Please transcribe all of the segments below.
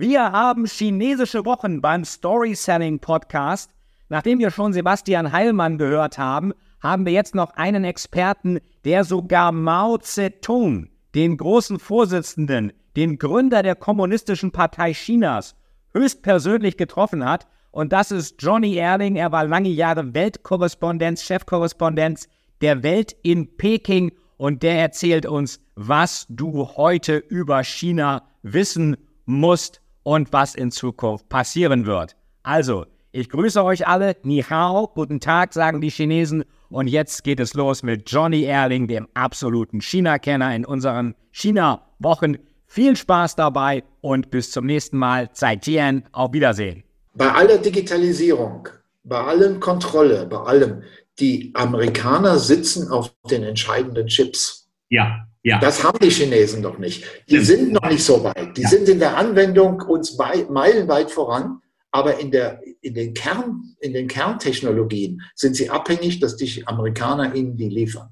Wir haben chinesische Wochen beim Story Selling Podcast. Nachdem wir schon Sebastian Heilmann gehört haben, haben wir jetzt noch einen Experten, der sogar Mao Zedong, den großen Vorsitzenden, den Gründer der Kommunistischen Partei Chinas, höchstpersönlich getroffen hat. Und das ist Johnny Erling. Er war lange Jahre Weltkorrespondenz, Chefkorrespondenz der Welt in Peking und der erzählt uns, was du heute über China wissen musst und was in Zukunft passieren wird. Also, ich grüße euch alle. Ni hao, guten Tag, sagen die Chinesen. Und jetzt geht es los mit Johnny Erling, dem absoluten China-Kenner in unseren China-Wochen. Viel Spaß dabei und bis zum nächsten Mal. Zaijian, auf Wiedersehen. Bei aller Digitalisierung, bei allem Kontrolle, bei allem die Amerikaner sitzen auf den entscheidenden Chips. Ja, ja. Das haben die Chinesen noch nicht. Die sind noch nicht so weit. Die ja. sind in der Anwendung uns meilenweit voran, aber in, der, in, den Kern, in den Kerntechnologien sind sie abhängig, dass die Amerikaner ihnen die liefern.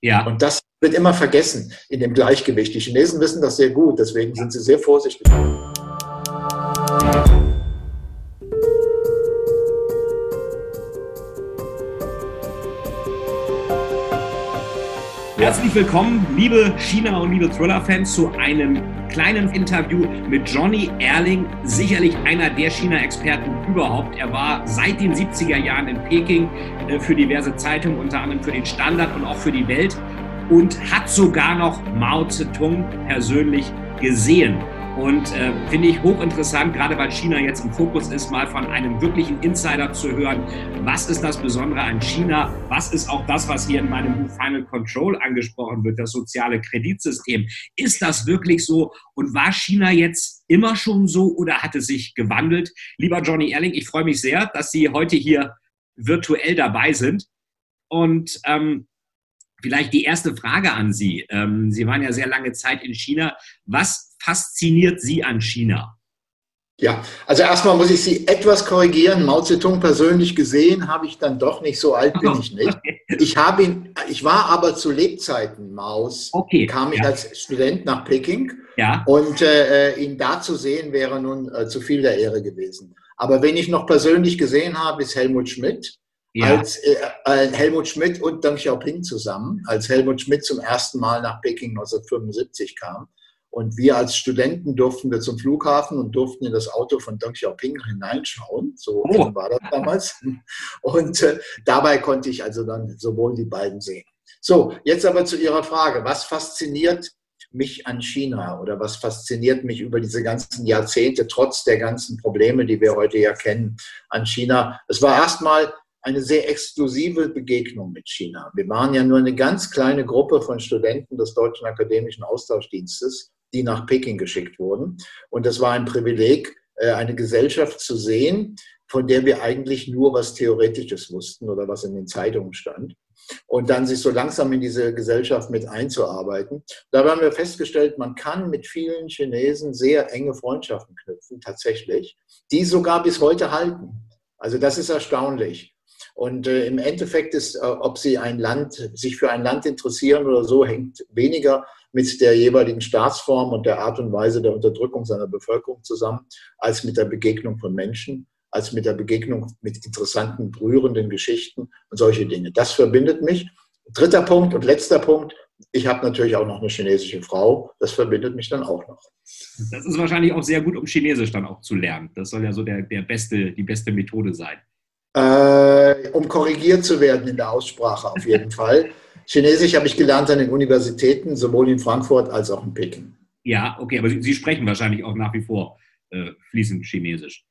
Ja. Und das wird immer vergessen in dem Gleichgewicht. Die Chinesen wissen das sehr gut, deswegen sind sie sehr vorsichtig. Herzlich willkommen, liebe China- und liebe Thriller-Fans, zu einem kleinen Interview mit Johnny Erling, sicherlich einer der China-Experten überhaupt. Er war seit den 70er Jahren in Peking äh, für diverse Zeitungen, unter anderem für den Standard und auch für die Welt und hat sogar noch Mao Zedong persönlich gesehen. Und äh, finde ich hochinteressant, gerade weil China jetzt im Fokus ist, mal von einem wirklichen Insider zu hören, was ist das Besondere an China, was ist auch das, was hier in meinem Buch Final Control angesprochen wird, das soziale Kreditsystem. Ist das wirklich so und war China jetzt immer schon so oder hat es sich gewandelt? Lieber Johnny Erling, ich freue mich sehr, dass Sie heute hier virtuell dabei sind. Und ähm, Vielleicht die erste Frage an Sie. Ähm, Sie waren ja sehr lange Zeit in China. Was fasziniert Sie an China? Ja, also erstmal muss ich Sie etwas korrigieren. Mao Zedong persönlich gesehen habe ich dann doch nicht, so alt bin ich nicht. Ich habe ihn, ich war aber zu Lebzeiten Maus, okay, kam ich ja. als Student nach Peking ja. und äh, ihn da zu sehen wäre nun äh, zu viel der Ehre gewesen. Aber wen ich noch persönlich gesehen habe, ist Helmut Schmidt ja. als äh, äh, Helmut Schmidt und Deng Xiaoping zusammen, als Helmut Schmidt zum ersten Mal nach Peking 1975 kam. Und wir als Studenten durften wir zum Flughafen und durften in das Auto von Deng Xiaoping hineinschauen. So oh. war das damals. Und äh, dabei konnte ich also dann sowohl die beiden sehen. So, jetzt aber zu Ihrer Frage. Was fasziniert mich an China oder was fasziniert mich über diese ganzen Jahrzehnte, trotz der ganzen Probleme, die wir heute ja kennen an China? Es war erstmal eine sehr exklusive Begegnung mit China. Wir waren ja nur eine ganz kleine Gruppe von Studenten des Deutschen Akademischen Austauschdienstes, die nach Peking geschickt wurden. Und es war ein Privileg, äh, eine Gesellschaft zu sehen, von der wir eigentlich nur was Theoretisches wussten oder was in den Zeitungen stand. Und dann sich so langsam in diese Gesellschaft mit einzuarbeiten. Dabei haben wir festgestellt, man kann mit vielen Chinesen sehr enge Freundschaften knüpfen, tatsächlich, die sogar bis heute halten. Also das ist erstaunlich. Und äh, im Endeffekt ist, äh, ob Sie ein Land, sich für ein Land interessieren oder so, hängt weniger mit der jeweiligen Staatsform und der Art und Weise der Unterdrückung seiner Bevölkerung zusammen, als mit der Begegnung von Menschen, als mit der Begegnung mit interessanten, berührenden Geschichten und solche Dinge. Das verbindet mich. Dritter Punkt und letzter Punkt. Ich habe natürlich auch noch eine chinesische Frau. Das verbindet mich dann auch noch. Das ist wahrscheinlich auch sehr gut, um Chinesisch dann auch zu lernen. Das soll ja so der, der beste, die beste Methode sein äh, um korrigiert zu werden in der Aussprache auf jeden Fall. Chinesisch habe ich gelernt an den Universitäten, sowohl in Frankfurt als auch in Peking. Ja, okay, aber Sie, Sie sprechen wahrscheinlich auch nach wie vor äh, fließend Chinesisch.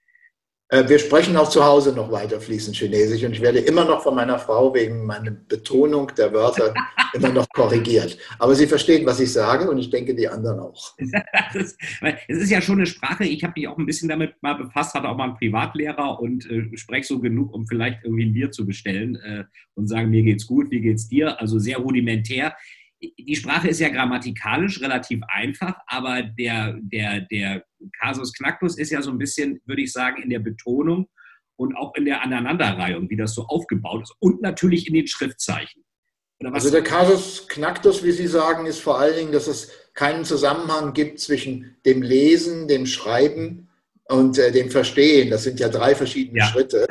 Äh, wir sprechen auch zu Hause noch weiter fließend Chinesisch und ich werde immer noch von meiner Frau wegen meiner Betonung der Wörter immer noch korrigiert. Aber sie versteht, was ich sage und ich denke, die anderen auch. es ist ja schon eine Sprache, ich habe mich auch ein bisschen damit mal befasst, hatte auch mal einen Privatlehrer und äh, spreche so genug, um vielleicht irgendwie ein Bier zu bestellen äh, und sagen, mir geht's gut, wie geht's dir? Also sehr rudimentär die Sprache ist ja grammatikalisch relativ einfach, aber der, der, der Kasus Knacktus ist ja so ein bisschen, würde ich sagen, in der Betonung und auch in der Aneinanderreihung, wie das so aufgebaut ist und natürlich in den Schriftzeichen. Also der Kasus Knacktus, wie Sie sagen, ist vor allen Dingen, dass es keinen Zusammenhang gibt zwischen dem Lesen, dem Schreiben und äh, dem Verstehen. Das sind ja drei verschiedene ja. Schritte.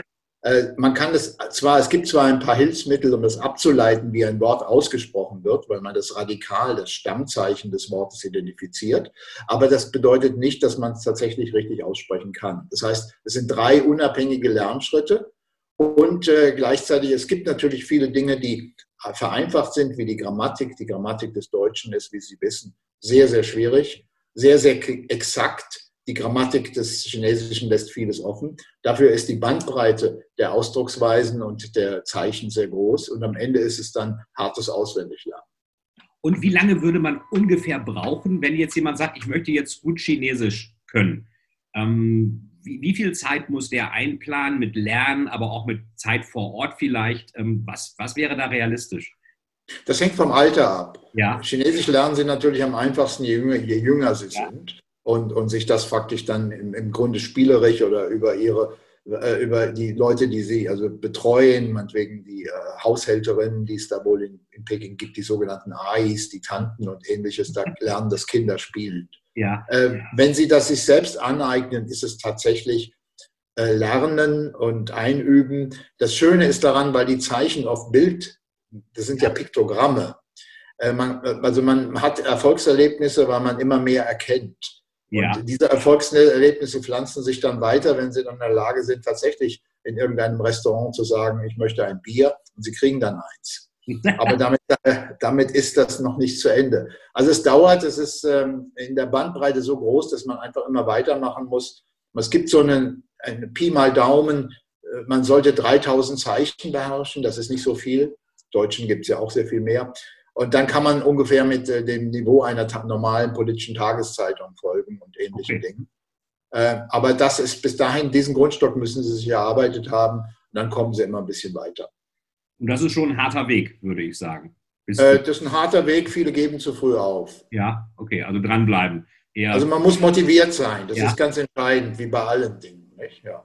Äh, man kann das zwar, es gibt zwar ein paar Hilfsmittel, um das abzuleiten, wie ein Wort ausgesprochen wird, weil man das Radikal, das Stammzeichen des Wortes identifiziert, aber das bedeutet nicht, dass man es tatsächlich richtig aussprechen kann. Das heißt, es sind drei unabhängige Lernschritte und äh, gleichzeitig, es gibt natürlich viele Dinge, die vereinfacht sind, wie die Grammatik. Die Grammatik des Deutschen ist, wie Sie wissen, sehr, sehr schwierig, sehr, sehr exakt die Grammatik des Chinesischen lässt vieles offen. Dafür ist die Bandbreite der Ausdrucksweisen und der Zeichen sehr groß. Und am Ende ist es dann hartes Auswendiglernen. Und wie lange würde man ungefähr brauchen, wenn jetzt jemand sagt, ich möchte jetzt gut Chinesisch können? Ähm, wie, wie, viel Zeit muss der einplanen mit Lernen, aber auch mit Zeit vor Ort vielleicht? Ähm, was, was wäre da realistisch? Das hängt vom Alter ab. Ja. Chinesisch lernen sie natürlich am einfachsten, je jünger, je jünger sie ja. sind und, und sich das faktisch dann im, im Grunde spielerisch oder über ihre äh, über die Leute, die sie also betreuen, meinetwegen die äh, Haushälterinnen, die es da wohl in, in, Peking gibt, die sogenannten Ais, die Tanten und ähnliches, da lernen das Kinder spielen. Ja. Äh, wenn sie das sich selbst aneignen, ist es tatsächlich äh, Lernen und Einüben. Das Schöne ist daran, weil die Zeichen auf Bild, das sind ja Piktogramme, äh, man, also man hat Erfolgserlebnisse, weil man immer mehr erkennt. Ja. Und diese Erfolgserlebnisse pflanzen sich dann weiter, wenn sie dann in der Lage sind, tatsächlich in irgendeinem Restaurant zu sagen, ich möchte ein Bier und sie kriegen dann eins. Aber damit, damit ist das noch nicht zu Ende. Also es dauert, es ist ähm, in der Bandbreite so groß, dass man einfach immer weitermachen muss. Es gibt so einen, einen Pi mal Daumen, äh, man sollte 3000 Zeichen beherrschen, das ist nicht so viel. Deutschen gibt es ja auch sehr viel mehr. Und dann kann man ungefähr mit äh, dem Niveau einer normalen politischen Tageszeitung folgen und ähnlichen okay. Dingen. Äh, aber das ist bis dahin, diesen Grundstock müssen sie sich erarbeitet haben. Und dann kommen sie immer ein bisschen weiter. Und das ist schon ein harter Weg, würde ich sagen. Äh, das ist ein harter Weg, viele geben zu früh auf. Ja, okay, also dranbleiben. Eher also man muss motiviert sein, das ja. ist ganz entscheidend, wie bei allen Dingen. Nicht? Ja.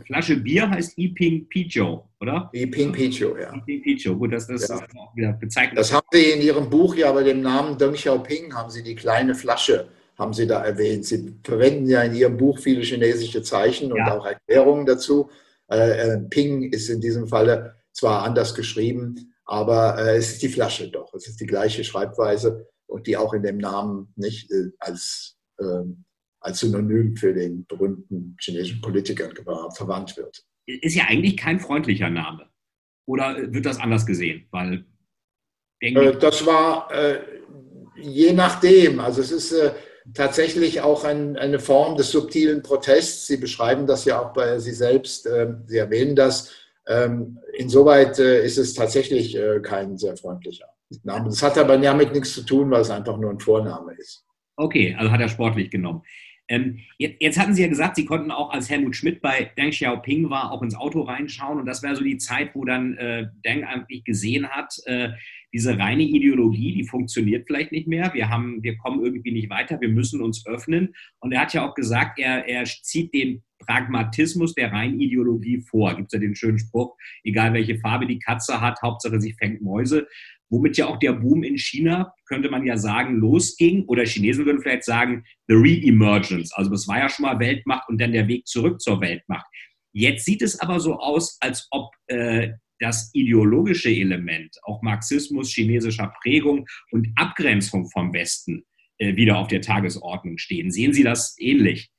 Flasche Bier heißt Iping Picho, oder? Iping Picho, ja. Iping Picho, gut, das, das ja. ist auch wieder bezeichnet. Das haben Sie in Ihrem Buch ja bei dem Namen Deng Xiaoping, haben Sie die kleine Flasche, haben Sie da erwähnt. Sie verwenden ja in Ihrem Buch viele chinesische Zeichen und ja. auch Erklärungen dazu. Äh, äh, Ping ist in diesem Falle zwar anders geschrieben, aber äh, es ist die Flasche doch. Es ist die gleiche Schreibweise und die auch in dem Namen nicht äh, als ähm, als Synonym für den berühmten chinesischen Politiker verwandt wird. Ist ja eigentlich kein freundlicher Name. Oder wird das anders gesehen? Weil äh, das war äh, je nachdem. Also es ist äh, tatsächlich auch ein, eine Form des subtilen Protests. Sie beschreiben das ja auch bei Sie selbst. Ähm, Sie erwähnen das. Ähm, insoweit äh, ist es tatsächlich äh, kein sehr freundlicher Name. Das hat aber damit nichts zu tun, weil es einfach nur ein Vorname ist. Okay, also hat er sportlich genommen. Ähm, jetzt, jetzt, hatten Sie ja gesagt, Sie konnten auch, als Helmut Schmidt bei Deng Xiaoping war, auch ins Auto reinschauen. Und das wäre so die Zeit, wo dann äh, Deng eigentlich gesehen hat, äh, diese reine Ideologie, die funktioniert vielleicht nicht mehr. Wir, haben, wir kommen irgendwie nicht weiter, wir müssen uns öffnen. Und er hat ja auch gesagt, er, er zieht den Pragmatismus der reinen Ideologie vor. Gibt es ja den schönen Spruch, egal welche Farbe die Katze hat, Hauptsache sie fängt Mäuse womit ja auch der Boom in China, könnte man ja sagen, losging. Oder Chinesen würden vielleicht sagen, the re-emergence. Also es war ja schon mal Weltmacht und dann der Weg zurück zur Weltmacht. Jetzt sieht es aber so aus, als ob äh, das ideologische Element, auch Marxismus, chinesischer Prägung und Abgrenzung vom Westen äh, wieder auf der Tagesordnung stehen. Sehen Sie das ähnlich?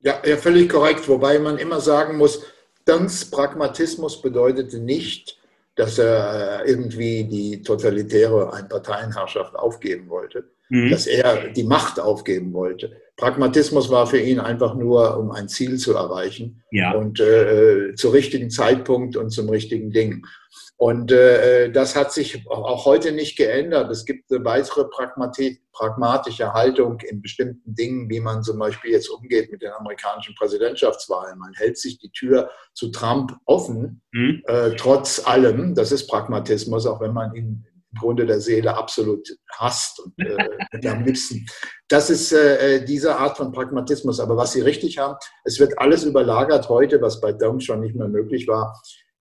Ja, ja, völlig korrekt. Wobei man immer sagen muss, Danks Pragmatismus bedeutete nicht, dass er irgendwie die totalitäre Einparteienherrschaft aufgeben wollte, mhm. dass er die Macht aufgeben wollte. Pragmatismus war für ihn einfach nur, um ein Ziel zu erreichen ja. und äh, zu richtigen Zeitpunkt und zum richtigen Ding. Und äh, das hat sich auch heute nicht geändert. Es gibt eine weitere pragmatische Haltung in bestimmten Dingen, wie man zum Beispiel jetzt umgeht mit den amerikanischen Präsidentschaftswahlen. Man hält sich die Tür zu Trump offen, mhm. äh, trotz allem. Das ist Pragmatismus, auch wenn man ihn Grunde der Seele absolut hasst und äh, am liebsten. Das ist äh, diese Art von Pragmatismus. Aber was Sie richtig haben, es wird alles überlagert heute, was bei Dong schon nicht mehr möglich war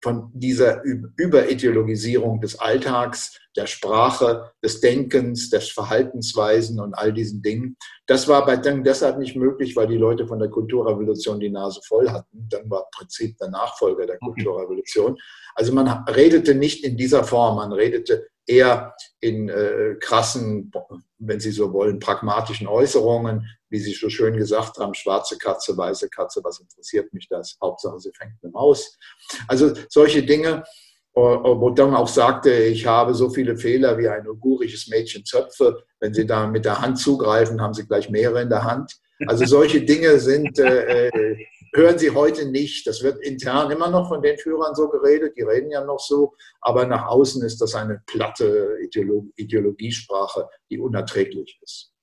von dieser Überideologisierung des Alltags, der Sprache, des Denkens, des Verhaltensweisen und all diesen Dingen. Das war bei Deng deshalb nicht möglich, weil die Leute von der Kulturrevolution die Nase voll hatten. Deng war im Prinzip der Nachfolger der Kulturrevolution. Also man redete nicht in dieser Form, man redete eher in äh, krassen, wenn Sie so wollen, pragmatischen Äußerungen, wie Sie so schön gesagt haben, schwarze Katze, weiße Katze, was interessiert mich das? Hauptsache, sie fängt eine Maus. Also solche Dinge, äh, wo Dong auch sagte, ich habe so viele Fehler wie ein uigurisches Mädchen Zöpfe. Wenn Sie da mit der Hand zugreifen, haben Sie gleich mehrere in der Hand. Also solche Dinge sind äh, äh hören Sie heute nicht. Das wird intern immer noch von den Führern so geredet, die reden ja noch so, aber nach außen ist das eine platte Ideologiesprache, die unerträglich ist.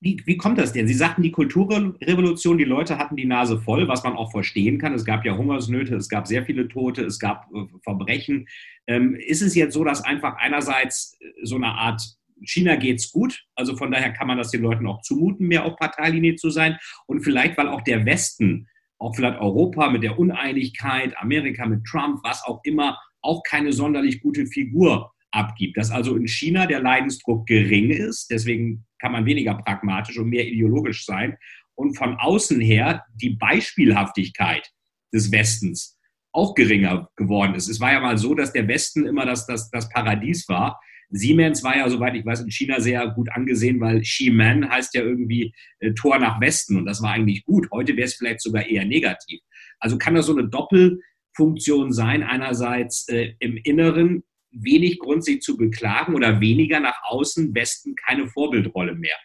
Wie, wie, kommt das denn? Sie sagten, die Kulturrevolution, die Leute hatten die Nase voll, was man auch verstehen kann. Es gab ja Hungersnöte, es gab sehr viele Tote, es gab äh, Verbrechen. Ähm, ist es jetzt so, dass einfach einerseits äh, so eine Art China geht's gut, also von daher kann man das den Leuten auch zumuten, mehr auf Parteilinie zu sein und vielleicht, weil auch der Westen auch vielleicht Europa mit der Uneinigkeit, Amerika mit Trump, was auch immer, auch keine sonderlich gute Figur abgibt. Dass also in China der Leidensdruck gering ist, deswegen kann man weniger pragmatisch und mehr ideologisch sein. Und von außen her die Beispielhaftigkeit des Westens auch geringer geworden ist. Es war ja mal so, dass der Westen immer das, das, das Paradies war. Siemens war ja, soweit ich weiß, in China sehr gut angesehen, weil Ximen heißt ja irgendwie äh, Tor nach Westen und das war eigentlich gut. Heute wäre es vielleicht sogar eher negativ. Also kann das so eine Doppelfunktion sein, einerseits äh, im Inneren wenig Grund, sich zu beklagen oder weniger nach außen, Westen keine Vorbildrolle mehr.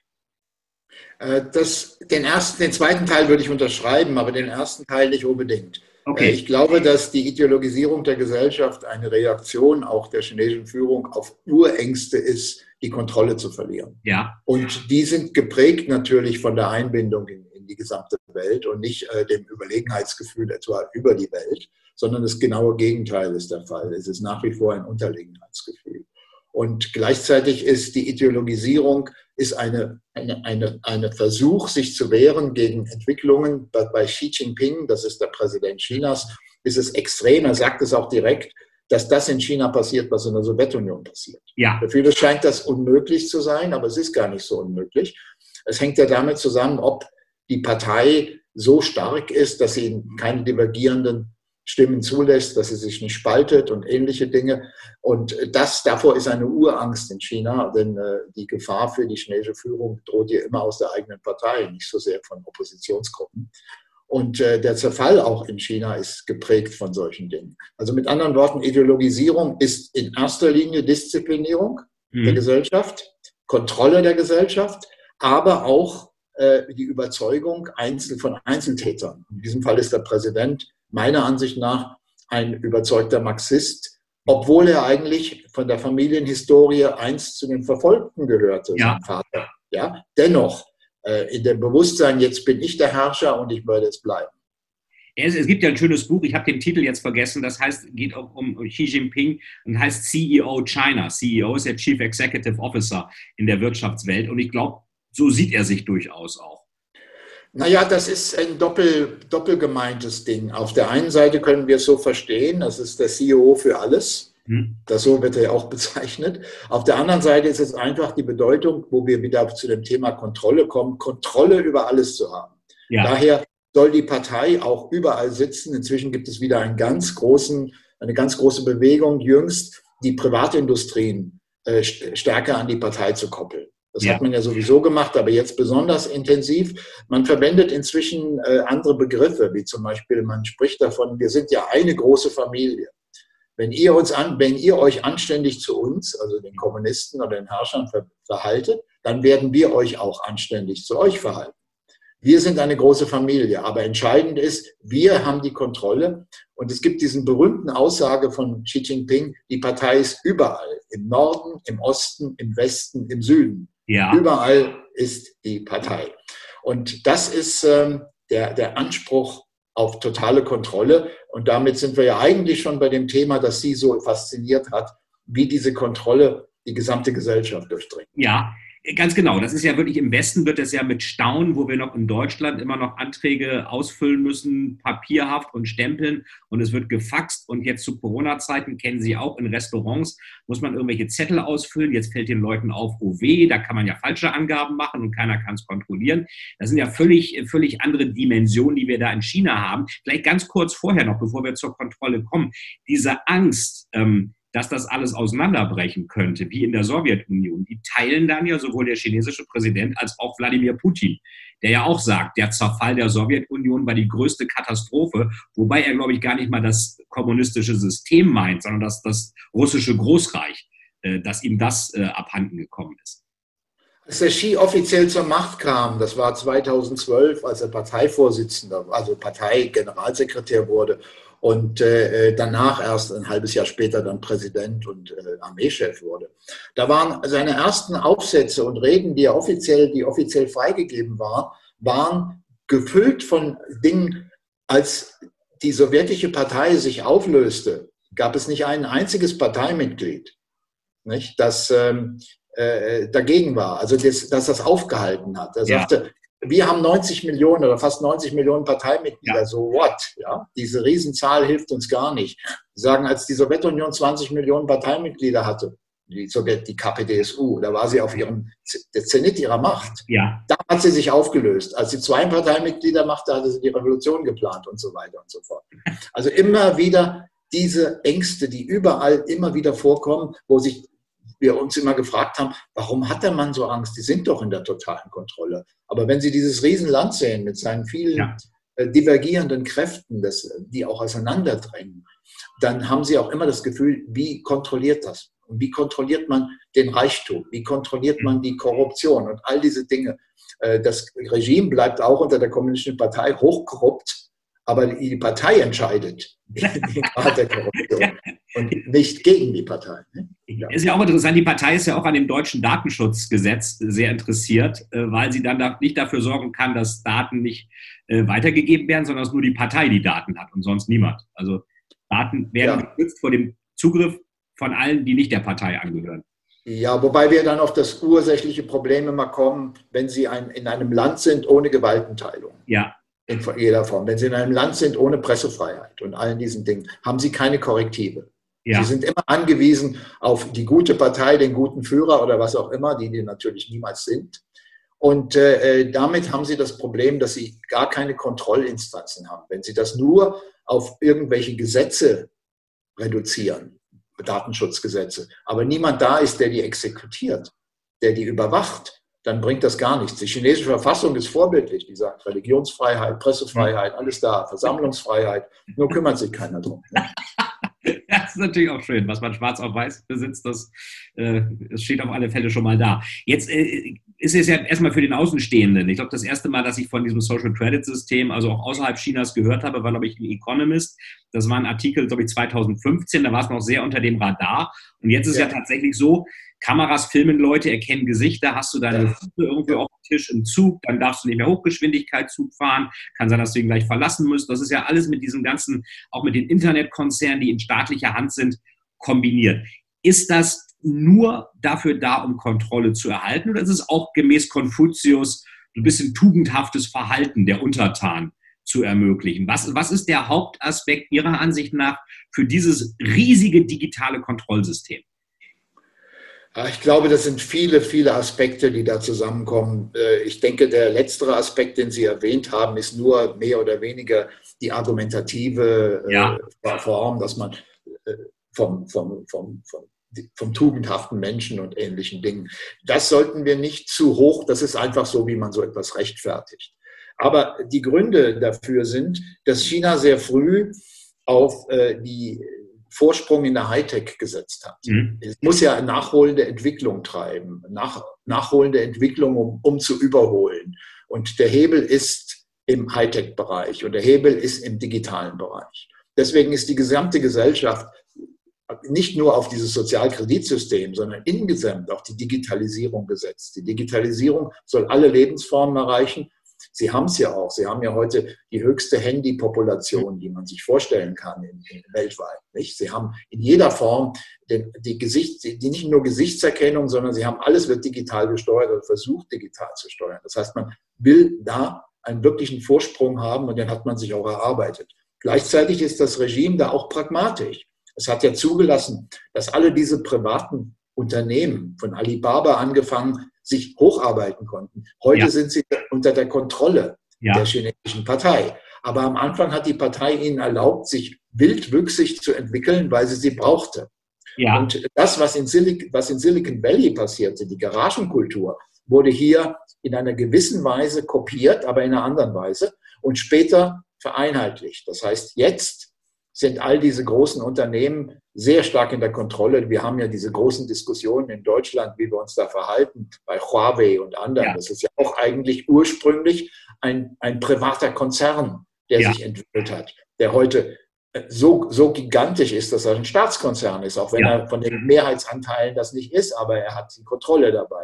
Äh, das, den, ersten, den zweiten Teil würde ich unterschreiben, aber den ersten Teil nicht unbedingt. Okay. Äh, ich glaube, dass die Ideologisierung der Gesellschaft eine Reaktion auch der chinesischen Führung auf Urängste ist, die Kontrolle zu verlieren. Ja. Und die sind geprägt natürlich von der Einbindung in, in die gesamte Welt und nicht äh, dem Überlegenheitsgefühl etwa über die Welt, sondern das genaue Gegenteil ist der Fall. Es ist nach wie vor ein Unterlegenheitsgefühl. Und gleichzeitig ist die Ideologisierung ist eine, eine, eine, eine Versuch, sich zu wehren gegen Entwicklungen. Bei Xi Jinping, das ist der Präsident Chinas, ist es extrem, er sagt es auch direkt, dass das in China passiert, was in der Sowjetunion passiert. Ja. Für viele scheint das unmöglich zu sein, aber es ist gar nicht so unmöglich. Es hängt ja damit zusammen, ob die Partei so stark ist, dass sie keine divergierenden Stimmen zulässt, dass sie sich nicht spaltet und ähnliche Dinge. Und das davor ist eine Urangst in China, denn äh, die Gefahr für die chinesische Führung droht ihr immer aus der eigenen Partei, nicht so sehr von Oppositionsgruppen. Und äh, der Zerfall auch in China ist geprägt von solchen Dingen. Also mit anderen Worten, Ideologisierung ist in erster Linie Disziplinierung mhm. der Gesellschaft, Kontrolle der Gesellschaft, aber auch äh, die Überzeugung Einzel von Einzeltätern. In diesem Fall ist der Präsident meiner Ansicht nach ein überzeugter Marxist, obwohl er eigentlich von der Familienhistorie einst zu den Verfolgten gehörte, ja. sein Vater. Ja, dennoch äh, in dem Bewusstsein, jetzt bin ich der Herrscher und ich werde es bleiben. Es, es gibt ja ein schönes Buch, ich habe den Titel jetzt vergessen, das heißt, geht auch um Xi Jinping und heißt CEO China. CEO ist der Chief Executive Officer in der Wirtschaftswelt und ich glaube, so sieht er sich durchaus auch. Naja, das ist ein doppel, doppel gemeintes Ding. Auf der einen Seite können wir es so verstehen, das ist der CEO für alles. Hm. Das so wird er auch bezeichnet. Auf der anderen Seite ist es einfach die Bedeutung, wo wir wieder zu dem Thema Kontrolle kommen, Kontrolle über alles zu haben. Ja. Daher soll die Partei auch überall sitzen. Inzwischen gibt es wieder einen ganz großen, eine ganz große Bewegung jüngst, die Privatindustrien äh, stärker an die Partei zu koppeln. Das ja. hat man ja sowieso gemacht, aber jetzt besonders intensiv. Man verwendet inzwischen äh, andere Begriffe, wie zum Beispiel, man spricht davon, wir sind ja eine große Familie. Wenn ihr, uns an, wenn ihr euch anständig zu uns, also den Kommunisten oder den Herrschern ver, verhaltet, dann werden wir euch auch anständig zu euch verhalten. Wir sind eine große Familie, aber entscheidend ist, wir haben die Kontrolle. Und es gibt diesen berühmten Aussage von Xi Jinping, die Partei ist überall, im Norden, im Osten, im Westen, im Süden. Ja. Überall ist die Partei. Und das ist ähm, der, der Anspruch auf totale Kontrolle. Und damit sind wir ja eigentlich schon bei dem Thema, das Sie so fasziniert hat, wie diese Kontrolle die gesamte Gesellschaft durchdringt. Ja, Ganz genau. Das ist ja wirklich im Westen wird es ja mit Staunen, wo wir noch in Deutschland immer noch Anträge ausfüllen müssen, papierhaft und stempeln und es wird gefaxt. Und jetzt zu Corona-Zeiten kennen Sie auch in Restaurants muss man irgendwelche Zettel ausfüllen. Jetzt fällt den Leuten auf, oh weh, da kann man ja falsche Angaben machen und keiner kann es kontrollieren. Das sind ja völlig, völlig andere Dimensionen, die wir da in China haben. Vielleicht ganz kurz vorher noch, bevor wir zur Kontrolle kommen. Diese Angst, ähm, dass das alles auseinanderbrechen könnte, wie in der Sowjetunion. Die teilen dann ja sowohl der chinesische Präsident als auch Wladimir Putin, der ja auch sagt, der Zerfall der Sowjetunion war die größte Katastrophe, wobei er, glaube ich, gar nicht mal das kommunistische System meint, sondern das, das russische Großreich, äh, dass ihm das äh, abhanden gekommen ist. Als der Xi offiziell zur Macht kam, das war 2012, als er Parteivorsitzender, also Parteigeneralsekretär wurde und äh, danach erst ein halbes Jahr später dann Präsident und äh, Armeechef wurde. Da waren seine ersten Aufsätze und Reden, die er offiziell, die offiziell freigegeben waren, waren gefüllt von Dingen, als die sowjetische Partei sich auflöste, gab es nicht ein einziges Parteimitglied, nicht, das ähm, äh, dagegen war, also das, das das aufgehalten hat. Er sagte, wir haben 90 Millionen oder fast 90 Millionen Parteimitglieder, ja. so what? Ja? Diese Riesenzahl hilft uns gar nicht. Sie sagen, als die Sowjetunion 20 Millionen Parteimitglieder hatte, die Sowjet, die KPDSU, da war sie auf ihrem der Zenit ihrer Macht. Ja. Da hat sie sich aufgelöst. Als sie zwei Parteimitglieder machte, hatte sie die Revolution geplant und so weiter und so fort. Also immer wieder diese Ängste, die überall immer wieder vorkommen, wo sich wir uns immer gefragt haben, warum hat der Mann so Angst? Die sind doch in der totalen Kontrolle. Aber wenn Sie dieses Riesenland sehen mit seinen vielen ja. Äh, divergierenden Kräften, das, die auch auseinanderdrängen, dann haben Sie auch immer das Gefühl, wie kontrolliert das? Und wie kontrolliert man den Reichtum? Wie kontrolliert man die Korruption und all diese Dinge? Äh, das Regime bleibt auch unter der Kommunistischen Partei hochkorrupt, aber die Partei entscheidet Grad der Korruption und nicht gegen die Partei. Ne? Ja. Ist ja auch interessant, die Partei ist ja auch an dem deutschen Datenschutzgesetz sehr interessiert, äh, weil sie dann nicht dafür sorgen kann, dass Daten nicht äh, weitergegeben werden, sondern dass nur die Partei die Daten hat und sonst niemand. Also Daten werden ja. geschützt vor dem Zugriff von allen, die nicht der Partei angehören. Ja, wobei wir dann auf das ursächliche Problem immer kommen, wenn Sie ein, in einem Land sind ohne Gewaltenteilung. Ja in jeder Form. Wenn Sie in einem Land sind ohne Pressefreiheit und allen diesen Dingen, haben Sie keine Korrektive. Ja. Sie sind immer angewiesen auf die gute Partei, den guten Führer oder was auch immer, die die natürlich niemals sind. Und äh, damit haben Sie das Problem, dass Sie gar keine Kontrollinstanzen haben. Wenn Sie das nur auf irgendwelche Gesetze reduzieren, Datenschutzgesetze, aber niemand da ist, der die exekutiert, der die überwacht, dann bringt das gar nichts. Die chinesische Verfassung ist vorbildlich, die sagt Religionsfreiheit, Pressefreiheit, alles da, Versammlungsfreiheit, nur kümmert sich keiner drum. Ne? Das ist natürlich auch schön, was man schwarz auf weiß besitzt, das, äh, das steht auf alle Fälle schon mal da. Jetzt äh, ist es ja erstmal für den Außenstehenden. Ich glaube, das erste Mal, dass ich von diesem Social Credit System, also auch außerhalb Chinas gehört habe, war, glaube ich, im Economist. Das war ein Artikel, glaube ich, 2015, da war es noch sehr unter dem Radar. Und jetzt ist ja, ja tatsächlich so, Kameras filmen Leute, erkennen Gesichter, hast du deine ja. Füße irgendwie auf dem Tisch im Zug, dann darfst du nicht mehr Hochgeschwindigkeitszug fahren, kann sein, dass du ihn gleich verlassen musst. Das ist ja alles mit diesem ganzen, auch mit den Internetkonzernen, die in staatlicher Hand sind, kombiniert. Ist das nur dafür da, um Kontrolle zu erhalten oder ist es auch gemäß Konfuzius ein bisschen tugendhaftes Verhalten der Untertanen zu ermöglichen? Was, was ist der Hauptaspekt Ihrer Ansicht nach für dieses riesige digitale Kontrollsystem? Ich glaube, das sind viele, viele Aspekte, die da zusammenkommen. Äh, ich denke, der letztere Aspekt, den Sie erwähnt haben, ist nur mehr oder weniger die argumentative äh, ja. Form, dass man äh, vom, vom, vom, vom, vom tugendhaften Menschen und ähnlichen Dingen. Das sollten wir nicht zu hoch, das ist einfach so, wie man so etwas rechtfertigt. Aber die Gründe dafür sind, dass China sehr früh auf die Vorsprung in der Hightech gesetzt hat. Mhm. Es muss ja nachholende Entwicklung treiben, nach, nachholende Entwicklung, um, um zu überholen. Und der Hebel ist im Hightech-Bereich und der Hebel ist im digitalen Bereich. Deswegen ist die gesamte Gesellschaft nicht nur auf dieses Sozialkreditsystem, sondern insgesamt auf die Digitalisierung gesetzt. Die Digitalisierung soll alle Lebensformen erreichen Sie haben es ja auch. Sie haben ja heute die höchste Handypopulation, die man sich vorstellen kann in, in, weltweit. Nicht? Sie haben in jeder Form den, die, Gesicht, die nicht nur Gesichtserkennung, sondern sie haben alles wird digital gesteuert oder versucht digital zu steuern. Das heißt, man will da einen wirklichen Vorsprung haben und den hat man sich auch erarbeitet. Gleichzeitig ist das Regime da auch pragmatisch. Es hat ja zugelassen, dass alle diese privaten Unternehmen, von Alibaba angefangen, sich hocharbeiten konnten. Heute ja. sind sie unter der Kontrolle ja. der chinesischen Partei. Aber am Anfang hat die Partei ihnen erlaubt, sich wildwüchsig zu entwickeln, weil sie sie brauchte. Ja. Und das, was in, was in Silicon Valley passierte, die Garagenkultur, wurde hier in einer gewissen Weise kopiert, aber in einer anderen Weise und später vereinheitlicht. Das heißt, jetzt sind all diese großen Unternehmen sehr stark in der Kontrolle. Wir haben ja diese großen Diskussionen in Deutschland, wie wir uns da verhalten, bei Huawei und anderen. Ja. Das ist ja auch eigentlich ursprünglich ein, ein privater Konzern, der ja. sich entwickelt hat, der heute äh, so, so gigantisch ist, dass er ein Staatskonzern ist, auch wenn ja. er von den Mehrheitsanteilen das nicht ist, aber er hat die Kontrolle dabei.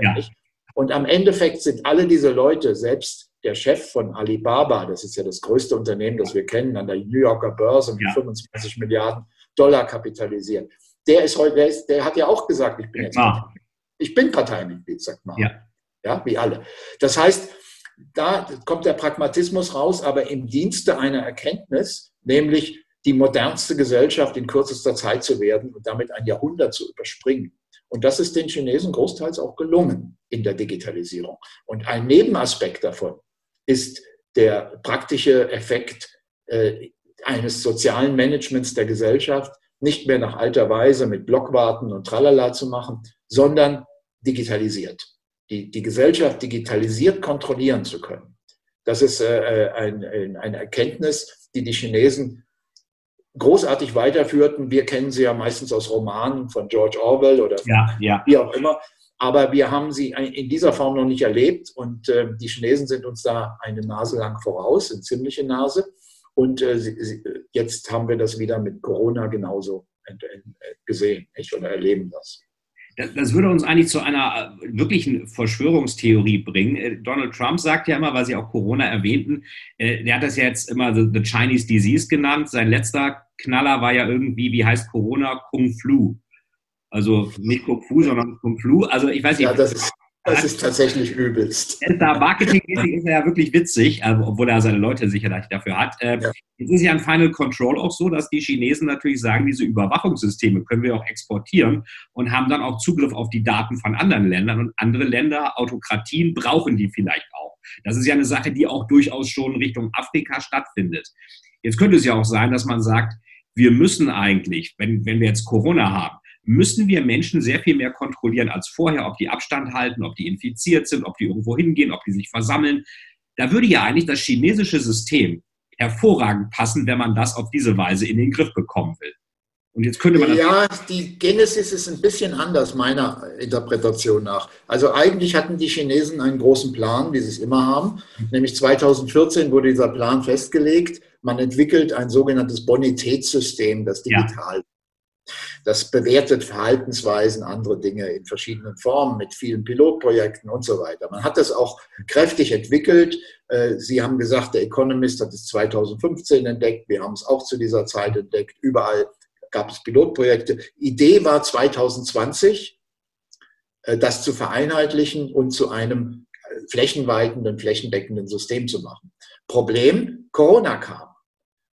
Und am Endeffekt sind alle diese Leute, selbst der Chef von Alibaba, das ist ja das größte Unternehmen, das wir kennen, an der New Yorker Börse mit ja. 25 Milliarden Dollar kapitalisiert. Der ist heute, der, ist, der hat ja auch gesagt, ich bin jetzt ja. ich bin Parteimitglied, sagt man. Ja. ja, wie alle. Das heißt, da kommt der Pragmatismus raus, aber im Dienste einer Erkenntnis, nämlich die modernste Gesellschaft in kürzester Zeit zu werden und damit ein Jahrhundert zu überspringen. Und das ist den Chinesen großteils auch gelungen in der Digitalisierung. Und ein Nebenaspekt davon ist der praktische Effekt äh, eines sozialen Managements der Gesellschaft, nicht mehr nach alter Weise mit Blockwarten und Tralala zu machen, sondern digitalisiert. Die, die Gesellschaft digitalisiert kontrollieren zu können. Das ist äh, äh ein, eine Erkenntnis, die die Chinesen großartig weiterführten. Wir kennen sie ja meistens aus Romanen von George Orwell oder ja, ja. wie auch immer. Aber wir haben sie in dieser Form noch nicht erlebt und äh, die Chinesen sind uns da eine Nase lang voraus, eine ziemliche Nase. Und äh, jetzt haben wir das wieder mit Corona genauso gesehen nicht? oder erleben das. Das würde uns eigentlich zu einer äh, wirklichen Verschwörungstheorie bringen. Äh, Donald Trump sagt ja immer, weil Sie auch Corona erwähnten, äh, der hat das ja jetzt immer the Chinese Disease genannt. Sein letzter Knaller war ja irgendwie, wie heißt Corona, Kung Flu. Also nicht Kung Fu, sondern Kung Flu. Also ich weiß nicht. Ja, das ist, das ist tatsächlich übelst. Da marketingmäßig ist er ja wirklich witzig, äh, obwohl er seine Leute sicherlich dafür hat. Äh, ja. Jetzt ist ja an Final Control auch so, dass die Chinesen natürlich sagen, diese Überwachungssysteme können wir auch exportieren und haben dann auch Zugriff auf die Daten von anderen Ländern. Und andere Länder, Autokratien, brauchen die vielleicht auch. Das ist ja eine Sache, die auch durchaus schon Richtung Afrika stattfindet. Jetzt könnte es ja auch sein, dass man sagt, wir müssen eigentlich, wenn, wenn wir jetzt Corona haben, müssen wir Menschen sehr viel mehr kontrollieren als vorher, ob die Abstand halten, ob die infiziert sind, ob die irgendwo hingehen, ob die sich versammeln. Da würde ja eigentlich das chinesische System hervorragend passen, wenn man das auf diese Weise in den Griff bekommen will. Und jetzt könnte man. Ja, die Genesis ist ein bisschen anders, meiner Interpretation nach. Also eigentlich hatten die Chinesen einen großen Plan, wie sie es immer haben. Nämlich 2014 wurde dieser Plan festgelegt. Man entwickelt ein sogenanntes Bonitätssystem, das digital. Ja. Das bewertet Verhaltensweisen, andere Dinge in verschiedenen Formen mit vielen Pilotprojekten und so weiter. Man hat das auch kräftig entwickelt. Äh, sie haben gesagt, der Economist hat es 2015 entdeckt. Wir haben es auch zu dieser Zeit entdeckt. Überall gab es Pilotprojekte. Idee war 2020, äh, das zu vereinheitlichen und zu einem äh, flächenweitenden, flächendeckenden System zu machen. Problem, Corona kam.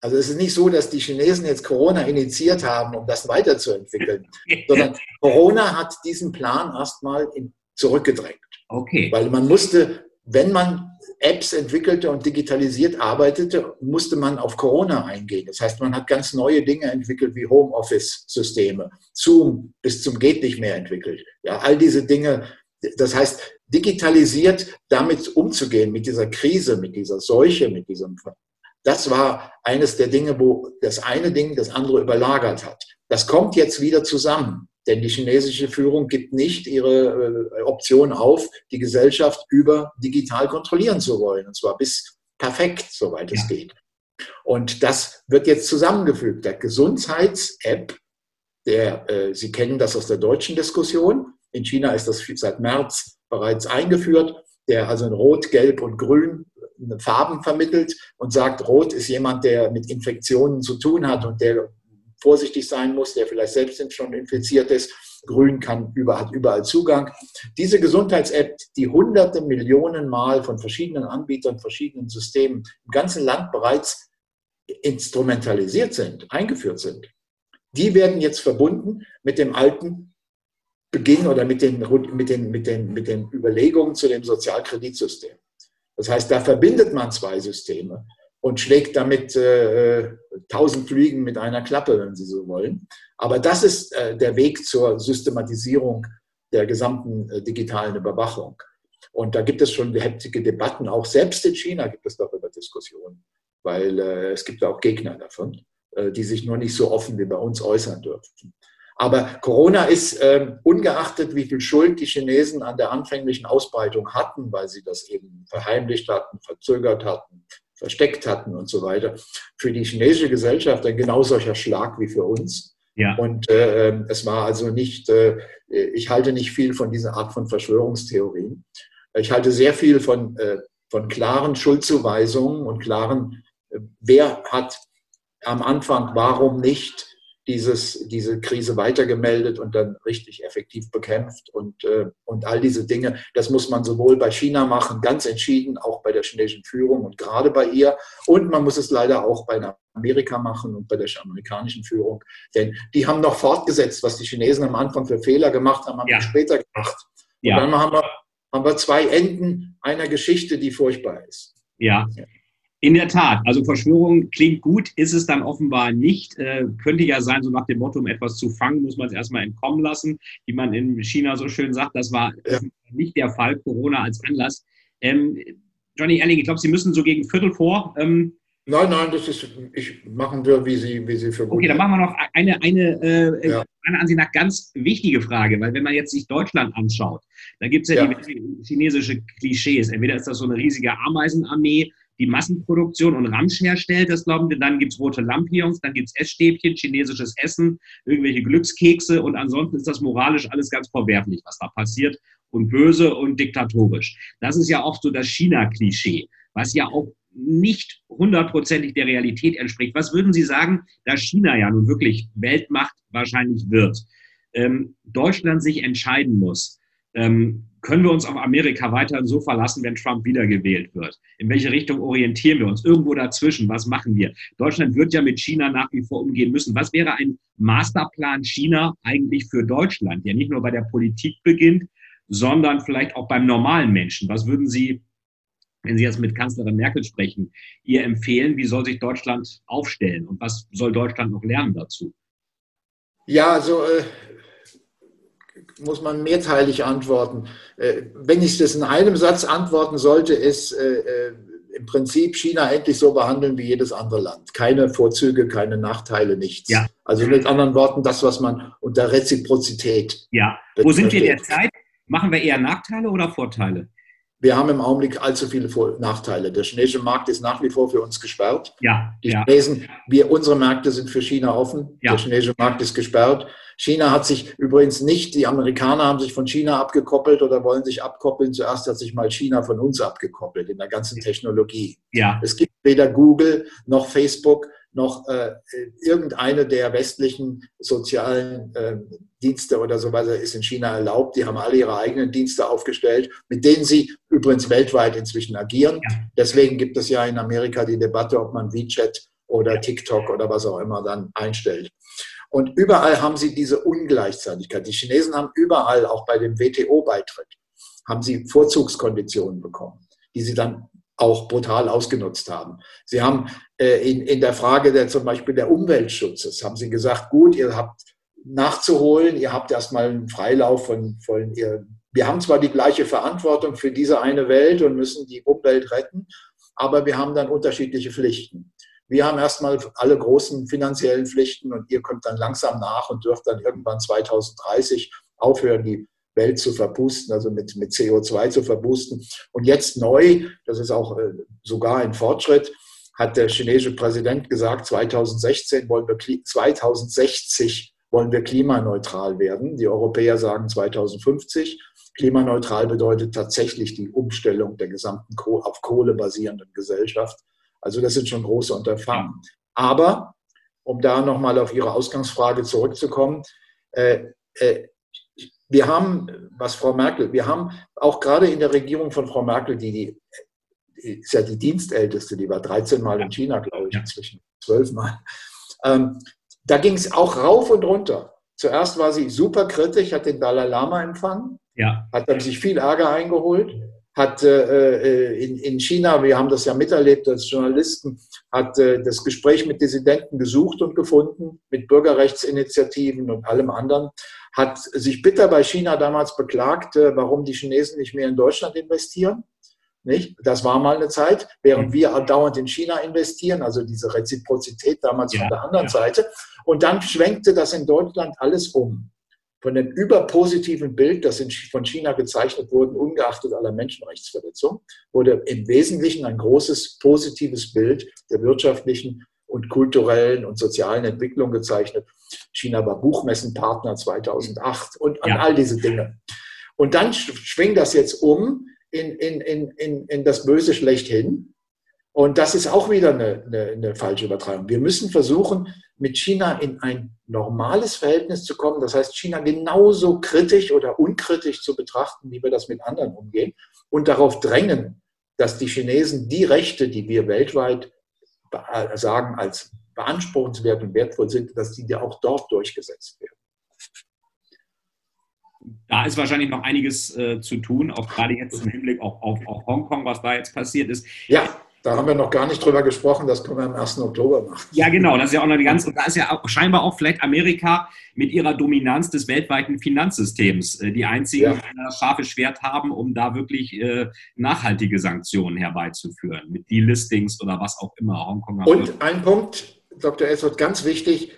Also es ist nicht so, dass die Chinesen jetzt Corona initiiert haben, um das weiterzuentwickeln, sondern Corona hat diesen Plan erstmal zurückgedrängt. Okay. Weil man musste, wenn man Apps entwickelte und digitalisiert arbeitete, musste man auf Corona eingehen. Das heißt, man hat ganz neue Dinge entwickelt wie Homeoffice-Systeme, Zoom bis zum geht nicht mehr entwickelt. Ja, all diese Dinge. Das heißt, digitalisiert damit umzugehen, mit dieser Krise, mit dieser Seuche, mit diesem, das war eines der Dinge, wo das eine Ding das andere überlagert hat. Das kommt jetzt wieder zusammen. Denn die chinesische Führung gibt nicht ihre äh, Option auf, die Gesellschaft über digital kontrollieren zu wollen. Und zwar bis perfekt, soweit ja. es geht. Und das wird jetzt zusammengefügt. Der Gesundheits-App, der, äh, Sie kennen das aus der deutschen Diskussion. In China ist das seit März bereits eingeführt, der also in Rot, Gelb und Grün Farben vermittelt und sagt, rot ist jemand, der mit Infektionen zu tun hat und der vorsichtig sein muss, der vielleicht selbst schon infiziert ist. Grün kann über, hat überall Zugang. Diese Gesundheits-App, die hunderte Millionen Mal von verschiedenen Anbietern, verschiedenen Systemen im ganzen Land bereits instrumentalisiert sind, eingeführt sind, die werden jetzt verbunden mit dem alten Beginn oder mit den, mit den, mit den, mit den Überlegungen zu dem Sozialkreditsystem. Das heißt, da verbindet man zwei Systeme und schlägt damit äh, tausend Fliegen mit einer Klappe, wenn Sie so wollen. Aber das ist äh, der Weg zur Systematisierung der gesamten äh, digitalen Überwachung. Und da gibt es schon heftige Debatten, auch selbst in China gibt es darüber Diskussionen, weil äh, es gibt auch Gegner davon, äh, die sich nur nicht so offen wie bei uns äußern dürfen. Aber Corona ist, äh, ungeachtet, wie viel Schuld die Chinesen an der anfänglichen Ausbreitung hatten, weil sie das eben verheimlicht hatten, verzögert hatten, versteckt hatten und so weiter, für die chinesische Gesellschaft ein genau solcher Schlag wie für uns. Ja. Und äh, ähm, es war also nicht, äh, ich halte nicht viel von dieser Art von Verschwörungstheorien. Ich halte sehr viel von, äh, von klaren Schuldzuweisungen und klaren, äh, wer hat am Anfang, warum nicht dieses, diese Krise weitergemeldet und dann richtig effektiv bekämpft und, äh, und all diese Dinge. Das muss man sowohl bei China machen, ganz entschieden, auch bei der chinesischen Führung und gerade bei ihr. Und man muss es leider auch bei Amerika machen und bei der amerikanischen Führung. Denn die haben noch fortgesetzt, was die Chinesen am Anfang für Fehler gemacht haben, haben ja. später gemacht. Und ja. dann haben wir, haben wir zwei Enden einer Geschichte, die furchtbar ist. Ja. ja. In der Tat, also Verschwörung klingt gut, ist es dann offenbar nicht. Äh, könnte ja sein, so nach dem Motto, um etwas zu fangen, muss man es erstmal entkommen lassen. Wie man in China so schön sagt, das war ja. nicht der Fall, Corona als Anlass. Ähm, Johnny Erling, ich glaube, Sie müssen so gegen Viertel vor. Ähm, nein, nein, das ist, ich machen wir, wie Sie, wie Sie für gut Okay, dann machen wir noch eine, eine, äh, ja. eine an Sie nach ganz wichtige Frage, weil wenn man jetzt sich Deutschland anschaut, da gibt es ja, ja, die chinesische Klischees. Entweder ist das so eine riesige Ameisenarmee, die Massenproduktion und Ramsch herstellt, das glauben wir. Dann gibt's rote Lampions, dann gibt's Essstäbchen, chinesisches Essen, irgendwelche Glückskekse und ansonsten ist das moralisch alles ganz verwerflich, was da passiert und böse und diktatorisch. Das ist ja oft so das China-Klischee, was ja auch nicht hundertprozentig der Realität entspricht. Was würden Sie sagen, da China ja nun wirklich Weltmacht wahrscheinlich wird, ähm, Deutschland sich entscheiden muss, ähm, können wir uns auf Amerika weiterhin so verlassen, wenn Trump wiedergewählt wird? In welche Richtung orientieren wir uns? Irgendwo dazwischen, was machen wir? Deutschland wird ja mit China nach wie vor umgehen müssen. Was wäre ein Masterplan China eigentlich für Deutschland, der nicht nur bei der Politik beginnt, sondern vielleicht auch beim normalen Menschen? Was würden Sie, wenn Sie jetzt mit Kanzlerin Merkel sprechen, ihr empfehlen? Wie soll sich Deutschland aufstellen und was soll Deutschland noch lernen dazu? Ja, also äh, muss man mehrteilig antworten. Äh, wenn ich das in einem Satz antworten sollte, ist äh, äh, im Prinzip China endlich so behandeln wie jedes andere Land. Keine Vorzüge, keine Nachteile, nichts. Ja. Also mit anderen Worten, das, was man unter Reziprozität. Ja. Wo sind wir derzeit? Machen wir eher Nachteile oder Vorteile? Wir haben im Augenblick allzu viele Nachteile. Der chinesische Markt ist nach wie vor für uns gesperrt. Ja. Die Chinesen, wir, unsere Märkte sind für China offen. Ja. Der chinesische Markt ist gesperrt. China hat sich übrigens nicht, die Amerikaner haben sich von China abgekoppelt oder wollen sich abkoppeln. Zuerst hat sich mal China von uns abgekoppelt in der ganzen Technologie. Ja. Es gibt weder Google noch Facebook noch äh, irgendeine der westlichen sozialen äh, Dienste oder so weiter ist in China erlaubt. Die haben alle ihre eigenen Dienste aufgestellt, mit denen sie übrigens weltweit inzwischen agieren. Ja. Deswegen gibt es ja in Amerika die Debatte, ob man WeChat oder TikTok oder was auch immer dann einstellt. Und überall haben sie diese Ungleichzeitigkeit. Die Chinesen haben überall, auch bei dem WTO-Beitritt, haben sie Vorzugskonditionen bekommen, die sie dann auch brutal ausgenutzt haben. Sie haben äh, in, in der Frage der zum Beispiel der Umweltschutzes, haben sie gesagt, gut, ihr habt nachzuholen, ihr habt erstmal einen Freilauf von, von ihr. Wir haben zwar die gleiche Verantwortung für diese eine Welt und müssen die Umwelt retten, aber wir haben dann unterschiedliche Pflichten. Wir haben erstmal alle großen finanziellen Pflichten und ihr kommt dann langsam nach und dürft dann irgendwann 2030 aufhören, die Welt zu verpusten, also mit, mit CO2 zu verpusten. Und jetzt neu, das ist auch äh, sogar ein Fortschritt, hat der chinesische Präsident gesagt, 2016 wollen wir, 2060 wollen wir klimaneutral werden. Die Europäer sagen 2050. Klimaneutral bedeutet tatsächlich die Umstellung der gesamten auf Kohle basierenden Gesellschaft. Also das sind schon große Unterfangen. Aber um da nochmal auf Ihre Ausgangsfrage zurückzukommen, äh, äh, wir haben, was Frau Merkel, wir haben auch gerade in der Regierung von Frau Merkel, die, die, die ist ja die Dienstälteste, die war 13 Mal in China, glaube ich, inzwischen 12 Mal. Ähm, da ging es auch rauf und runter. Zuerst war sie super kritisch, hat den Dalai Lama empfangen, ja. hat dann sich viel Ärger eingeholt, hat äh, äh, in, in China, wir haben das ja miterlebt als Journalisten, hat äh, das Gespräch mit Dissidenten gesucht und gefunden, mit Bürgerrechtsinitiativen und allem anderen, hat sich bitter bei China damals beklagt, äh, warum die Chinesen nicht mehr in Deutschland investieren. Nicht? Das war mal eine Zeit, während wir dauernd in China investieren, also diese Reziprozität damals ja, von der anderen ja. Seite. Und dann schwenkte das in Deutschland alles um. Von dem überpositiven Bild, das von China gezeichnet wurde, ungeachtet aller Menschenrechtsverletzungen, wurde im Wesentlichen ein großes positives Bild der wirtschaftlichen und kulturellen und sozialen Entwicklung gezeichnet. China war Buchmessenpartner 2008 und, und ja. all diese Dinge. Und dann schwingt das jetzt um in, in, in, in, in das Böse schlechthin. Und das ist auch wieder eine, eine, eine, falsche Übertragung. Wir müssen versuchen, mit China in ein normales Verhältnis zu kommen. Das heißt, China genauso kritisch oder unkritisch zu betrachten, wie wir das mit anderen umgehen. Und darauf drängen, dass die Chinesen die Rechte, die wir weltweit sagen als beanspruchenswert und wertvoll sind, dass die auch dort durchgesetzt werden da ist wahrscheinlich noch einiges äh, zu tun, auch gerade jetzt im Hinblick auf, auf, auf Hongkong, was da jetzt passiert ist. Ja, da haben wir noch gar nicht drüber gesprochen, das können wir am 1. Oktober machen. Ja, genau, das ist ja auch noch die ganze, da ist ja auch, scheinbar auch vielleicht Amerika mit ihrer Dominanz des weltweiten Finanzsystems äh, die einzigen, ja. die das scharfe Schwert haben, um da wirklich äh, nachhaltige Sanktionen herbeizuführen, mit Delistings oder was auch immer Hongkong. Und ein Punkt, Dr. Eswort, ganz wichtig,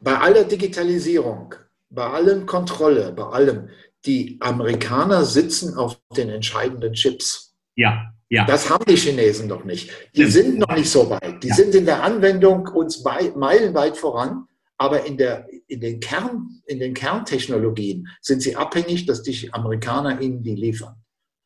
bei aller Digitalisierung bei allem Kontrolle, bei allem, die Amerikaner sitzen auf den entscheidenden Chips. Ja, ja. Das haben die Chinesen noch nicht. Die sind noch nicht so weit. Die ja. sind in der Anwendung uns bei, meilenweit voran, aber in, der, in, den Kern, in den Kerntechnologien sind sie abhängig, dass die Amerikaner ihnen die liefern.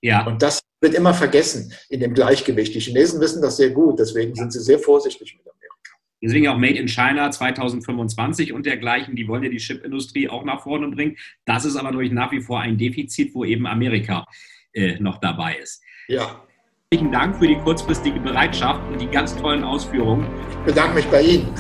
Ja. Und das wird immer vergessen in dem Gleichgewicht. Die Chinesen wissen das sehr gut, deswegen sind sie sehr vorsichtig mit Amerika. Deswegen auch Made in China 2025 und dergleichen. Die wollen ja die Chipindustrie auch nach vorne bringen. Das ist aber durch nach wie vor ein Defizit, wo eben Amerika äh, noch dabei ist. Ja. Herzlichen Dank für die kurzfristige Bereitschaft und die ganz tollen Ausführungen. Ich bedanke mich bei Ihnen.